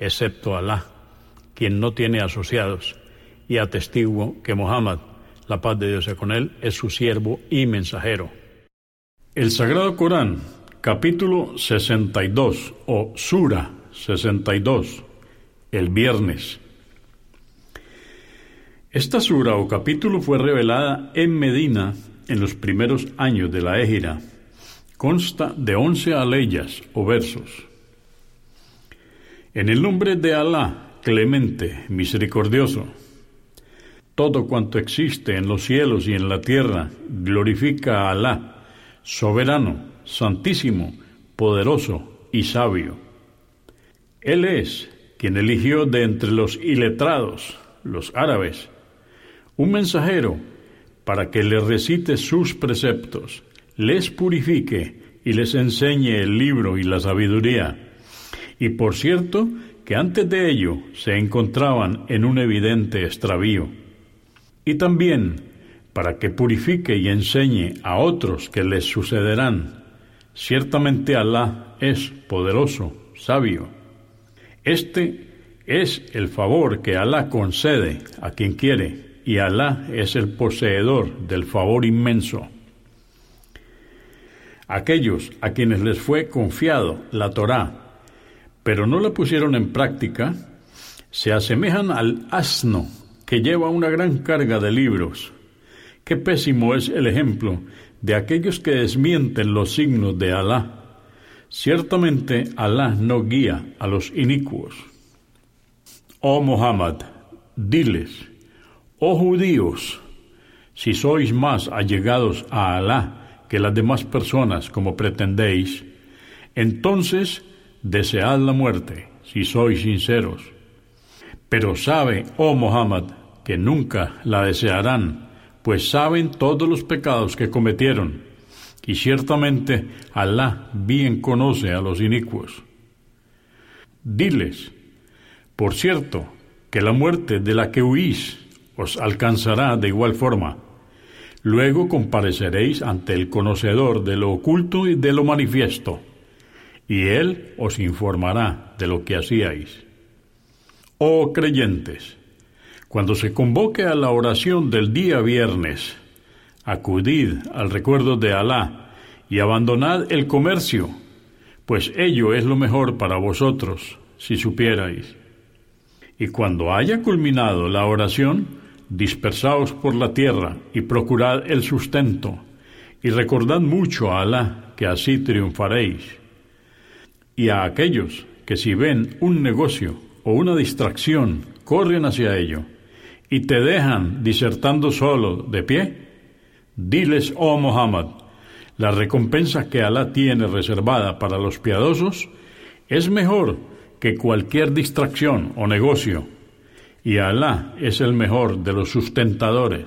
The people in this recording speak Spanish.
excepto Alá, quien no tiene asociados, y atestiguo que Muhammad, la paz de Dios sea con él, es su siervo y mensajero. El Sagrado Corán, capítulo 62 o Sura 62, el viernes. Esta sura o capítulo fue revelada en Medina en los primeros años de la Égira. Consta de once aleyas o versos. En el nombre de Alá, clemente, misericordioso, todo cuanto existe en los cielos y en la tierra glorifica a Alá, soberano, santísimo, poderoso y sabio. Él es quien eligió de entre los iletrados, los árabes, un mensajero para que le recite sus preceptos, les purifique y les enseñe el libro y la sabiduría y por cierto que antes de ello se encontraban en un evidente extravío. Y también para que purifique y enseñe a otros que les sucederán. Ciertamente Alá es poderoso, sabio. Este es el favor que Alá concede a quien quiere, y Alá es el poseedor del favor inmenso. Aquellos a quienes les fue confiado la Torá pero no la pusieron en práctica, se asemejan al asno que lleva una gran carga de libros. Qué pésimo es el ejemplo de aquellos que desmienten los signos de Alá. Ciertamente Alá no guía a los inicuos. Oh Muhammad, diles, oh judíos, si sois más allegados a Alá que las demás personas como pretendéis, entonces desead la muerte, si sois sinceros. Pero sabe, oh Muhammad, que nunca la desearán, pues saben todos los pecados que cometieron, y ciertamente Alá bien conoce a los inicuos. Diles, por cierto, que la muerte de la que huís os alcanzará de igual forma. Luego compareceréis ante el conocedor de lo oculto y de lo manifiesto y Él os informará de lo que hacíais. Oh creyentes, cuando se convoque a la oración del día viernes, acudid al recuerdo de Alá y abandonad el comercio, pues ello es lo mejor para vosotros, si supierais. Y cuando haya culminado la oración, dispersaos por la tierra y procurad el sustento, y recordad mucho a Alá, que así triunfaréis y a aquellos que si ven un negocio o una distracción, corren hacia ello y te dejan disertando solo de pie, diles, oh Muhammad, la recompensa que Alá tiene reservada para los piadosos es mejor que cualquier distracción o negocio, y Alá es el mejor de los sustentadores.